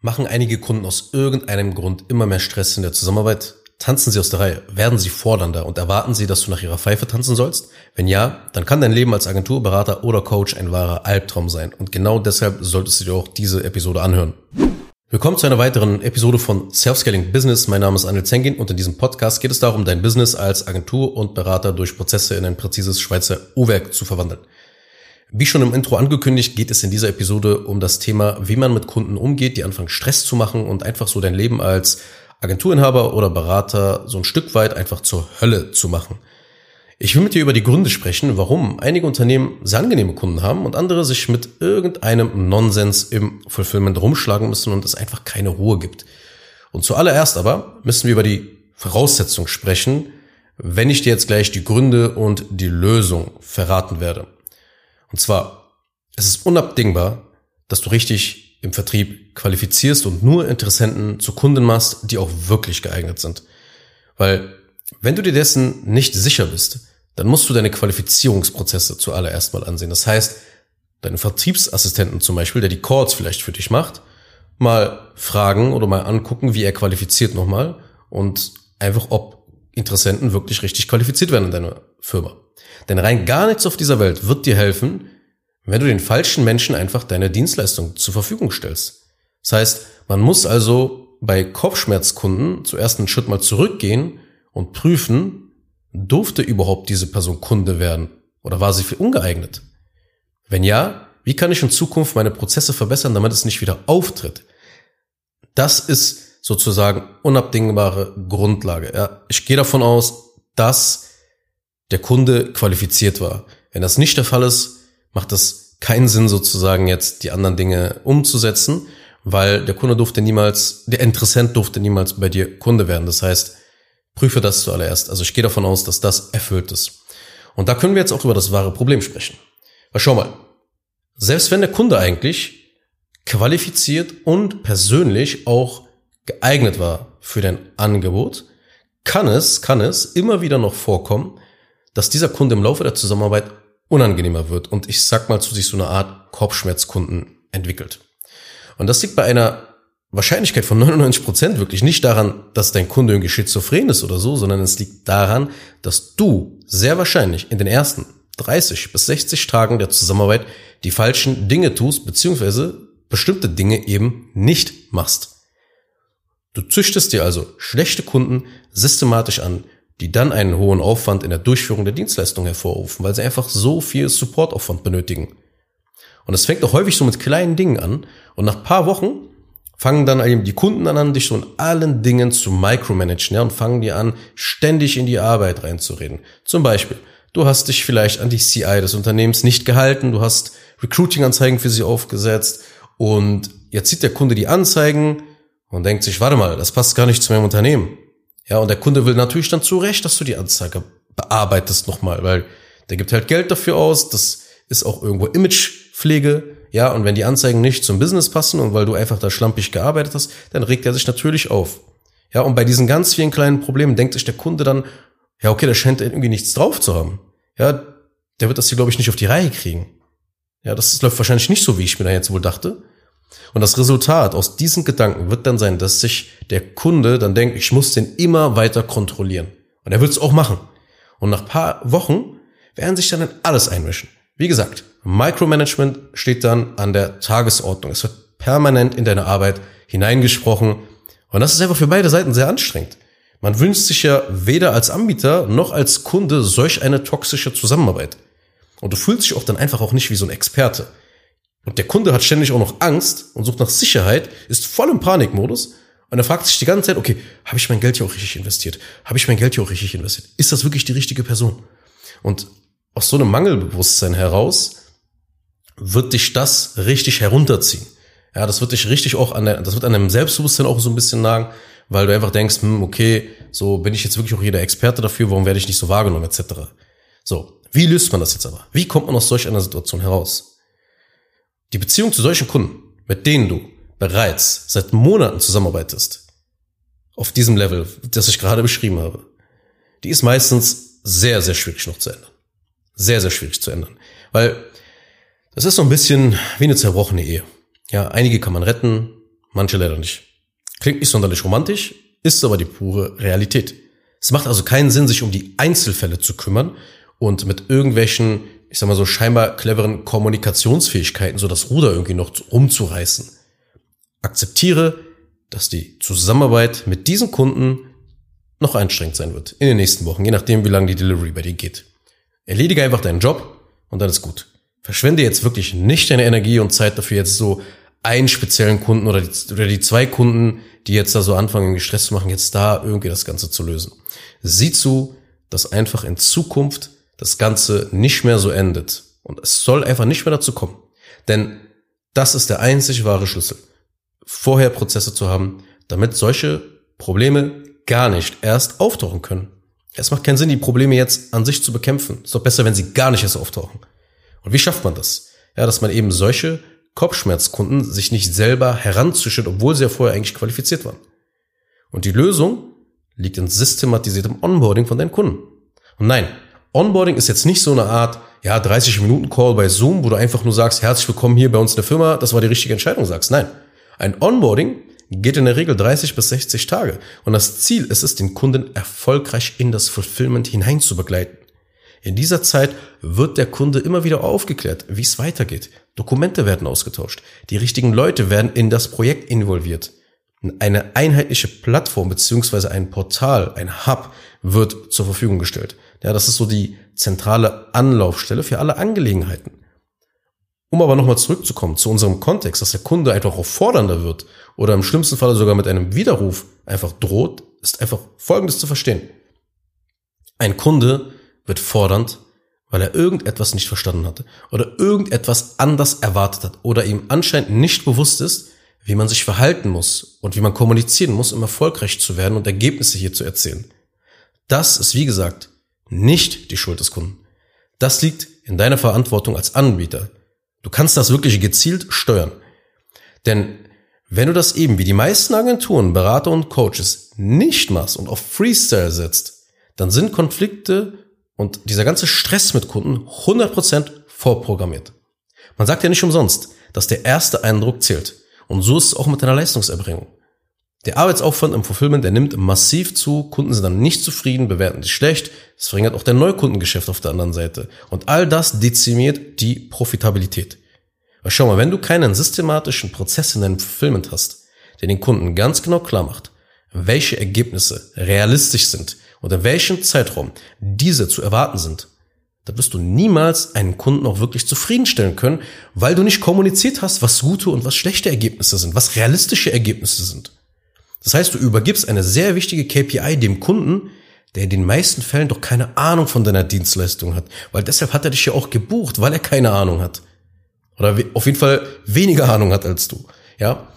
Machen einige Kunden aus irgendeinem Grund immer mehr Stress in der Zusammenarbeit? Tanzen sie aus der Reihe? Werden sie fordernder und erwarten sie, dass du nach ihrer Pfeife tanzen sollst? Wenn ja, dann kann dein Leben als Agenturberater oder Coach ein wahrer Albtraum sein. Und genau deshalb solltest du dir auch diese Episode anhören. Willkommen zu einer weiteren Episode von Self-Scaling Business. Mein Name ist Anil Zengin und in diesem Podcast geht es darum, dein Business als Agentur und Berater durch Prozesse in ein präzises Schweizer Uhrwerk zu verwandeln. Wie schon im Intro angekündigt, geht es in dieser Episode um das Thema, wie man mit Kunden umgeht, die anfangen Stress zu machen und einfach so dein Leben als Agenturinhaber oder Berater so ein Stück weit einfach zur Hölle zu machen. Ich will mit dir über die Gründe sprechen, warum einige Unternehmen sehr angenehme Kunden haben und andere sich mit irgendeinem Nonsens im Fulfillment rumschlagen müssen und es einfach keine Ruhe gibt. Und zuallererst aber müssen wir über die Voraussetzung sprechen, wenn ich dir jetzt gleich die Gründe und die Lösung verraten werde. Und zwar, es ist unabdingbar, dass du richtig im Vertrieb qualifizierst und nur Interessenten zu Kunden machst, die auch wirklich geeignet sind. Weil, wenn du dir dessen nicht sicher bist, dann musst du deine Qualifizierungsprozesse zuallererst mal ansehen. Das heißt, deinen Vertriebsassistenten zum Beispiel, der die Calls vielleicht für dich macht, mal fragen oder mal angucken, wie er qualifiziert nochmal und einfach, ob Interessenten wirklich richtig qualifiziert werden in deiner Firma. Denn rein gar nichts auf dieser Welt wird dir helfen, wenn du den falschen Menschen einfach deine Dienstleistung zur Verfügung stellst. Das heißt, man muss also bei Kopfschmerzkunden zuerst einen Schritt mal zurückgehen und prüfen, durfte überhaupt diese Person Kunde werden oder war sie für ungeeignet? Wenn ja, wie kann ich in Zukunft meine Prozesse verbessern, damit es nicht wieder auftritt? Das ist sozusagen unabdingbare Grundlage. Ja, ich gehe davon aus, dass der Kunde qualifiziert war. Wenn das nicht der Fall ist, macht das keinen Sinn sozusagen jetzt die anderen Dinge umzusetzen, weil der Kunde durfte niemals, der Interessent durfte niemals bei dir Kunde werden. Das heißt, prüfe das zuallererst. Also ich gehe davon aus, dass das erfüllt ist. Und da können wir jetzt auch über das wahre Problem sprechen. Weil schau mal, selbst wenn der Kunde eigentlich qualifiziert und persönlich auch geeignet war für dein Angebot, kann es, kann es immer wieder noch vorkommen, dass dieser Kunde im Laufe der Zusammenarbeit unangenehmer wird und ich sag mal zu sich so eine Art Kopfschmerzkunden entwickelt. Und das liegt bei einer Wahrscheinlichkeit von 99 Prozent wirklich nicht daran, dass dein Kunde irgendwie schizophren ist oder so, sondern es liegt daran, dass du sehr wahrscheinlich in den ersten 30 bis 60 Tagen der Zusammenarbeit die falschen Dinge tust, beziehungsweise bestimmte Dinge eben nicht machst. Du züchtest dir also schlechte Kunden systematisch an, die dann einen hohen Aufwand in der Durchführung der Dienstleistung hervorrufen, weil sie einfach so viel Supportaufwand benötigen. Und es fängt auch häufig so mit kleinen Dingen an und nach paar Wochen fangen dann eben die Kunden an, dich so in allen Dingen zu micromanagen ja, und fangen dir an, ständig in die Arbeit reinzureden. Zum Beispiel, du hast dich vielleicht an die CI des Unternehmens nicht gehalten, du hast Recruiting-Anzeigen für sie aufgesetzt und jetzt sieht der Kunde die Anzeigen und denkt sich, warte mal, das passt gar nicht zu meinem Unternehmen. Ja, und der Kunde will natürlich dann zu Recht, dass du die Anzeige bearbeitest nochmal, weil der gibt halt Geld dafür aus, das ist auch irgendwo Imagepflege, ja, und wenn die Anzeigen nicht zum Business passen und weil du einfach da schlampig gearbeitet hast, dann regt er sich natürlich auf. Ja, und bei diesen ganz vielen kleinen Problemen denkt sich der Kunde dann, ja, okay, da scheint irgendwie nichts drauf zu haben. Ja, der wird das hier, glaube ich, nicht auf die Reihe kriegen. Ja, das läuft wahrscheinlich nicht so, wie ich mir da jetzt wohl dachte. Und das Resultat aus diesen Gedanken wird dann sein, dass sich der Kunde dann denkt, ich muss den immer weiter kontrollieren. Und er wird es auch machen. Und nach paar Wochen werden sich dann in alles einmischen. Wie gesagt, Micromanagement steht dann an der Tagesordnung. Es wird permanent in deine Arbeit hineingesprochen. Und das ist einfach für beide Seiten sehr anstrengend. Man wünscht sich ja weder als Anbieter noch als Kunde solch eine toxische Zusammenarbeit. Und du fühlst dich auch dann einfach auch nicht wie so ein Experte. Und der Kunde hat ständig auch noch Angst und sucht nach Sicherheit, ist voll im Panikmodus und er fragt sich die ganze Zeit, okay, habe ich mein Geld hier auch richtig investiert? Habe ich mein Geld hier auch richtig investiert? Ist das wirklich die richtige Person? Und aus so einem Mangelbewusstsein heraus wird dich das richtig herunterziehen. Ja, das wird dich richtig auch an der, das wird an deinem Selbstbewusstsein auch so ein bisschen nagen, weil du einfach denkst, hm, okay, so bin ich jetzt wirklich auch jeder Experte dafür, warum werde ich nicht so wahrgenommen, etc. So, wie löst man das jetzt aber? Wie kommt man aus solch einer Situation heraus? Die Beziehung zu solchen Kunden, mit denen du bereits seit Monaten zusammenarbeitest, auf diesem Level, das ich gerade beschrieben habe, die ist meistens sehr, sehr schwierig noch zu ändern. Sehr, sehr schwierig zu ändern. Weil das ist so ein bisschen wie eine zerbrochene Ehe. Ja, einige kann man retten, manche leider nicht. Klingt nicht sonderlich romantisch, ist aber die pure Realität. Es macht also keinen Sinn, sich um die Einzelfälle zu kümmern und mit irgendwelchen, ich sag mal so scheinbar cleveren Kommunikationsfähigkeiten so das Ruder irgendwie noch rumzureißen. Akzeptiere, dass die Zusammenarbeit mit diesen Kunden noch anstrengend sein wird in den nächsten Wochen, je nachdem, wie lange die Delivery bei dir geht. Erledige einfach deinen Job und dann ist gut. Verschwende jetzt wirklich nicht deine Energie und Zeit dafür, jetzt so einen speziellen Kunden oder die, oder die zwei Kunden, die jetzt da so anfangen, gestresst zu machen, jetzt da irgendwie das Ganze zu lösen. Sieh zu, dass einfach in Zukunft das Ganze nicht mehr so endet. Und es soll einfach nicht mehr dazu kommen. Denn das ist der einzig wahre Schlüssel. Vorher Prozesse zu haben, damit solche Probleme gar nicht erst auftauchen können. Es macht keinen Sinn, die Probleme jetzt an sich zu bekämpfen. Es ist doch besser, wenn sie gar nicht erst auftauchen. Und wie schafft man das? Ja, dass man eben solche Kopfschmerzkunden sich nicht selber heranzüchtet, obwohl sie ja vorher eigentlich qualifiziert waren. Und die Lösung liegt in systematisiertem Onboarding von deinen Kunden. Und nein, Onboarding ist jetzt nicht so eine Art, ja, 30 Minuten Call bei Zoom, wo du einfach nur sagst, herzlich willkommen hier bei uns in der Firma, das war die richtige Entscheidung, sagst. Nein. Ein Onboarding geht in der Regel 30 bis 60 Tage. Und das Ziel ist es, den Kunden erfolgreich in das Fulfillment hinein zu begleiten. In dieser Zeit wird der Kunde immer wieder aufgeklärt, wie es weitergeht. Dokumente werden ausgetauscht. Die richtigen Leute werden in das Projekt involviert. Eine einheitliche Plattform beziehungsweise ein Portal, ein Hub wird zur Verfügung gestellt. Ja, das ist so die zentrale Anlaufstelle für alle Angelegenheiten. Um aber nochmal zurückzukommen zu unserem Kontext, dass der Kunde einfach auch fordernder wird oder im schlimmsten Falle sogar mit einem Widerruf einfach droht, ist einfach Folgendes zu verstehen. Ein Kunde wird fordernd, weil er irgendetwas nicht verstanden hatte oder irgendetwas anders erwartet hat oder ihm anscheinend nicht bewusst ist, wie man sich verhalten muss und wie man kommunizieren muss, um erfolgreich zu werden und Ergebnisse hier zu erzielen. Das ist, wie gesagt, nicht die Schuld des Kunden. Das liegt in deiner Verantwortung als Anbieter. Du kannst das wirklich gezielt steuern. Denn wenn du das eben wie die meisten Agenturen, Berater und Coaches nicht machst und auf Freestyle setzt, dann sind Konflikte und dieser ganze Stress mit Kunden 100% vorprogrammiert. Man sagt ja nicht umsonst, dass der erste Eindruck zählt. Und so ist es auch mit deiner Leistungserbringung. Der Arbeitsaufwand im Fulfillment, der nimmt massiv zu, Kunden sind dann nicht zufrieden, bewerten sich schlecht, es verringert auch der Neukundengeschäft auf der anderen Seite. Und all das dezimiert die Profitabilität. Aber schau mal, wenn du keinen systematischen Prozess in deinem Fulfillment hast, der den Kunden ganz genau klar macht, welche Ergebnisse realistisch sind und in welchem Zeitraum diese zu erwarten sind, da wirst du niemals einen Kunden auch wirklich zufriedenstellen können, weil du nicht kommuniziert hast, was gute und was schlechte Ergebnisse sind, was realistische Ergebnisse sind. Das heißt, du übergibst eine sehr wichtige KPI dem Kunden, der in den meisten Fällen doch keine Ahnung von deiner Dienstleistung hat, weil deshalb hat er dich ja auch gebucht, weil er keine Ahnung hat. Oder auf jeden Fall weniger Ahnung hat als du. Ja?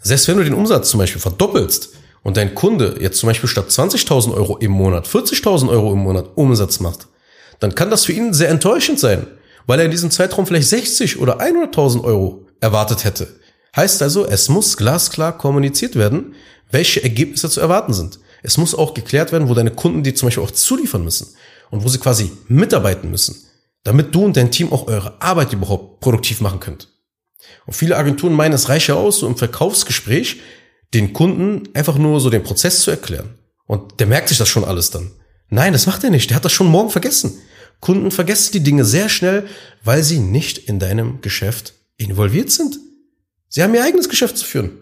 Selbst wenn du den Umsatz zum Beispiel verdoppelst, und dein Kunde jetzt zum Beispiel statt 20.000 Euro im Monat 40.000 Euro im Monat Umsatz macht, dann kann das für ihn sehr enttäuschend sein, weil er in diesem Zeitraum vielleicht 60 oder 100.000 Euro erwartet hätte. Heißt also, es muss glasklar kommuniziert werden, welche Ergebnisse zu erwarten sind. Es muss auch geklärt werden, wo deine Kunden die zum Beispiel auch zuliefern müssen und wo sie quasi mitarbeiten müssen, damit du und dein Team auch eure Arbeit überhaupt produktiv machen könnt. Und viele Agenturen meinen, es reiche aus, so im Verkaufsgespräch den Kunden einfach nur so den Prozess zu erklären. Und der merkt sich das schon alles dann. Nein, das macht er nicht. Der hat das schon morgen vergessen. Kunden vergessen die Dinge sehr schnell, weil sie nicht in deinem Geschäft involviert sind. Sie haben ihr eigenes Geschäft zu führen.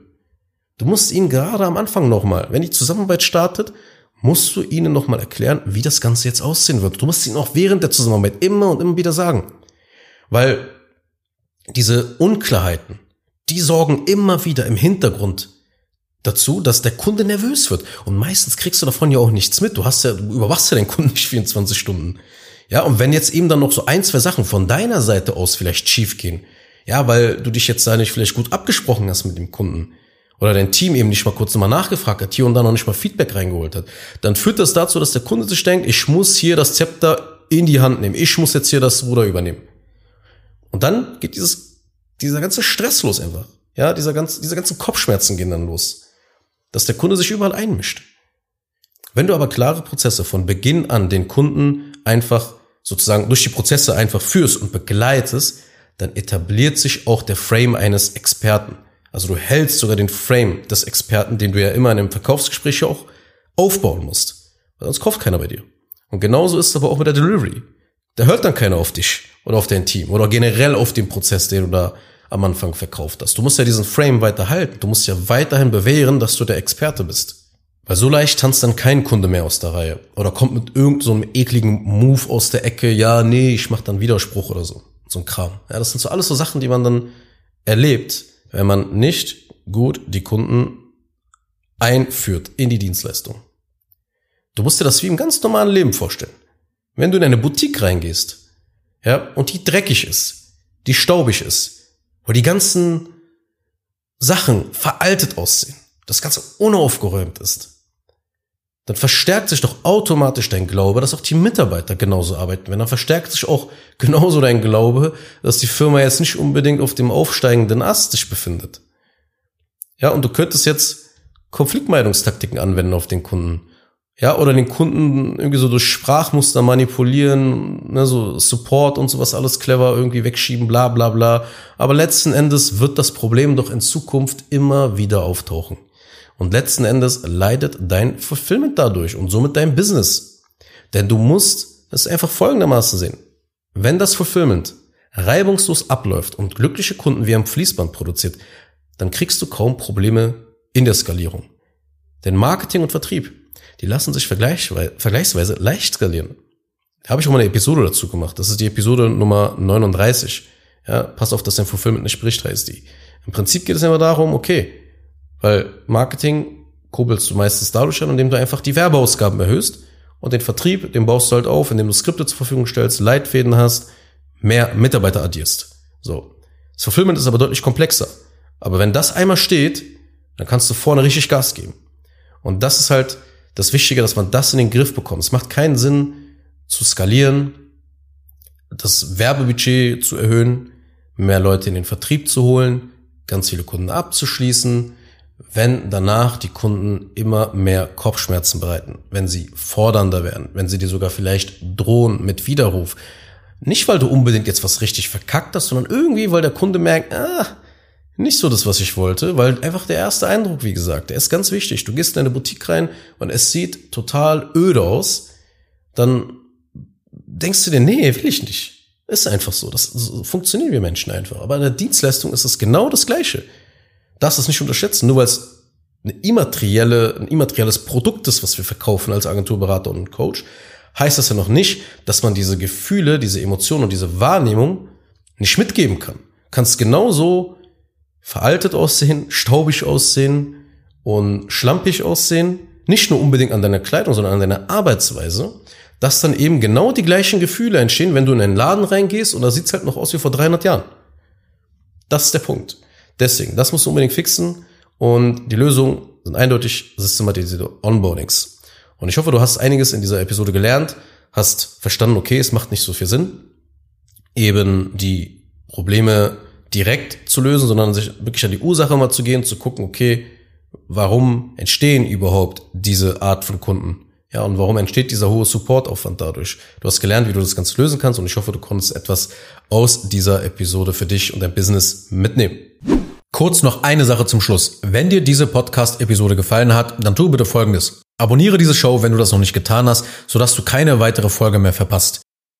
Du musst ihnen gerade am Anfang nochmal, wenn die Zusammenarbeit startet, musst du ihnen nochmal erklären, wie das Ganze jetzt aussehen wird. Du musst ihnen auch während der Zusammenarbeit immer und immer wieder sagen. Weil diese Unklarheiten, die sorgen immer wieder im Hintergrund dazu, dass der Kunde nervös wird. Und meistens kriegst du davon ja auch nichts mit. Du hast ja, du überwachst ja den Kunden nicht 24 Stunden. Ja, und wenn jetzt eben dann noch so ein, zwei Sachen von deiner Seite aus vielleicht schief gehen, ja, weil du dich jetzt da nicht vielleicht gut abgesprochen hast mit dem Kunden oder dein Team eben nicht mal kurz nochmal nachgefragt hat, hier und da noch nicht mal Feedback reingeholt hat, dann führt das dazu, dass der Kunde sich denkt, ich muss hier das Zepter in die Hand nehmen, ich muss jetzt hier das Ruder übernehmen. Und dann geht dieses, dieser ganze Stress los einfach. Ja, dieser ganze, diese ganzen Kopfschmerzen gehen dann los dass der Kunde sich überall einmischt. Wenn du aber klare Prozesse von Beginn an den Kunden einfach sozusagen durch die Prozesse einfach führst und begleitest, dann etabliert sich auch der Frame eines Experten. Also du hältst sogar den Frame des Experten, den du ja immer in einem Verkaufsgespräch auch aufbauen musst. Weil sonst kauft keiner bei dir. Und genauso ist es aber auch mit der Delivery. Da hört dann keiner auf dich oder auf dein Team oder generell auf den Prozess, den du da am Anfang verkauft hast. Du musst ja diesen Frame weiter halten. Du musst ja weiterhin bewähren, dass du der Experte bist. Weil so leicht tanzt dann kein Kunde mehr aus der Reihe. Oder kommt mit irgendeinem so ekligen Move aus der Ecke, ja, nee, ich mach dann Widerspruch oder so. So ein Kram. Ja, das sind so alles so Sachen, die man dann erlebt, wenn man nicht gut die Kunden einführt in die Dienstleistung. Du musst dir das wie im ganz normalen Leben vorstellen. Wenn du in eine Boutique reingehst, ja, und die dreckig ist, die staubig ist, wo die ganzen Sachen veraltet aussehen, das Ganze unaufgeräumt ist, dann verstärkt sich doch automatisch dein Glaube, dass auch die Mitarbeiter genauso arbeiten werden. Dann verstärkt sich auch genauso dein Glaube, dass die Firma jetzt nicht unbedingt auf dem aufsteigenden Ast sich befindet. Ja, und du könntest jetzt Konfliktmeidungstaktiken anwenden auf den Kunden. Ja, oder den Kunden irgendwie so durch Sprachmuster manipulieren, ne, so Support und sowas alles clever irgendwie wegschieben, bla bla bla. Aber letzten Endes wird das Problem doch in Zukunft immer wieder auftauchen. Und letzten Endes leidet dein Fulfillment dadurch und somit dein Business. Denn du musst es einfach folgendermaßen sehen. Wenn das Fulfillment reibungslos abläuft und glückliche Kunden wie am Fließband produziert, dann kriegst du kaum Probleme in der Skalierung. Denn Marketing und Vertrieb die lassen sich vergleichsweise leicht skalieren. Da habe ich auch mal eine Episode dazu gemacht. Das ist die Episode Nummer 39. Ja, pass auf, dass dein Fulfillment nicht bricht, heißt die. Im Prinzip geht es immer darum, okay, weil Marketing kurbelst du meistens dadurch an, indem du einfach die Werbeausgaben erhöhst und den Vertrieb, den baust du halt auf, indem du Skripte zur Verfügung stellst, Leitfäden hast, mehr Mitarbeiter addierst. So. Das Fulfillment ist aber deutlich komplexer. Aber wenn das einmal steht, dann kannst du vorne richtig Gas geben. Und das ist halt das Wichtige, dass man das in den Griff bekommt. Es macht keinen Sinn zu skalieren, das Werbebudget zu erhöhen, mehr Leute in den Vertrieb zu holen, ganz viele Kunden abzuschließen, wenn danach die Kunden immer mehr Kopfschmerzen bereiten, wenn sie fordernder werden, wenn sie dir sogar vielleicht drohen mit Widerruf. Nicht, weil du unbedingt jetzt was richtig verkackt hast, sondern irgendwie, weil der Kunde merkt, ah, nicht so das, was ich wollte, weil einfach der erste Eindruck, wie gesagt, der ist ganz wichtig. Du gehst in eine Boutique rein und es sieht total öde aus, dann denkst du dir, nee, will ich nicht. Ist einfach so. Das so funktionieren wir Menschen einfach. Aber in der Dienstleistung ist es genau das Gleiche. Darfst es nicht unterschätzen, nur weil es eine immaterielle, ein immaterielles Produkt ist, was wir verkaufen als Agenturberater und Coach, heißt das ja noch nicht, dass man diese Gefühle, diese Emotionen und diese Wahrnehmung nicht mitgeben kann. Kannst genauso veraltet aussehen, staubig aussehen und schlampig aussehen, nicht nur unbedingt an deiner Kleidung, sondern an deiner Arbeitsweise, dass dann eben genau die gleichen Gefühle entstehen, wenn du in einen Laden reingehst und da sieht's halt noch aus wie vor 300 Jahren. Das ist der Punkt. Deswegen, das musst du unbedingt fixen und die Lösung sind eindeutig systematisierte Onboardings. Und ich hoffe, du hast einiges in dieser Episode gelernt, hast verstanden, okay, es macht nicht so viel Sinn, eben die Probleme direkt zu lösen, sondern sich wirklich an die Ursache mal zu gehen, zu gucken, okay, warum entstehen überhaupt diese Art von Kunden? Ja, und warum entsteht dieser hohe Supportaufwand dadurch? Du hast gelernt, wie du das Ganze lösen kannst und ich hoffe, du konntest etwas aus dieser Episode für dich und dein Business mitnehmen. Kurz noch eine Sache zum Schluss. Wenn dir diese Podcast-Episode gefallen hat, dann tu bitte Folgendes. Abonniere diese Show, wenn du das noch nicht getan hast, sodass du keine weitere Folge mehr verpasst.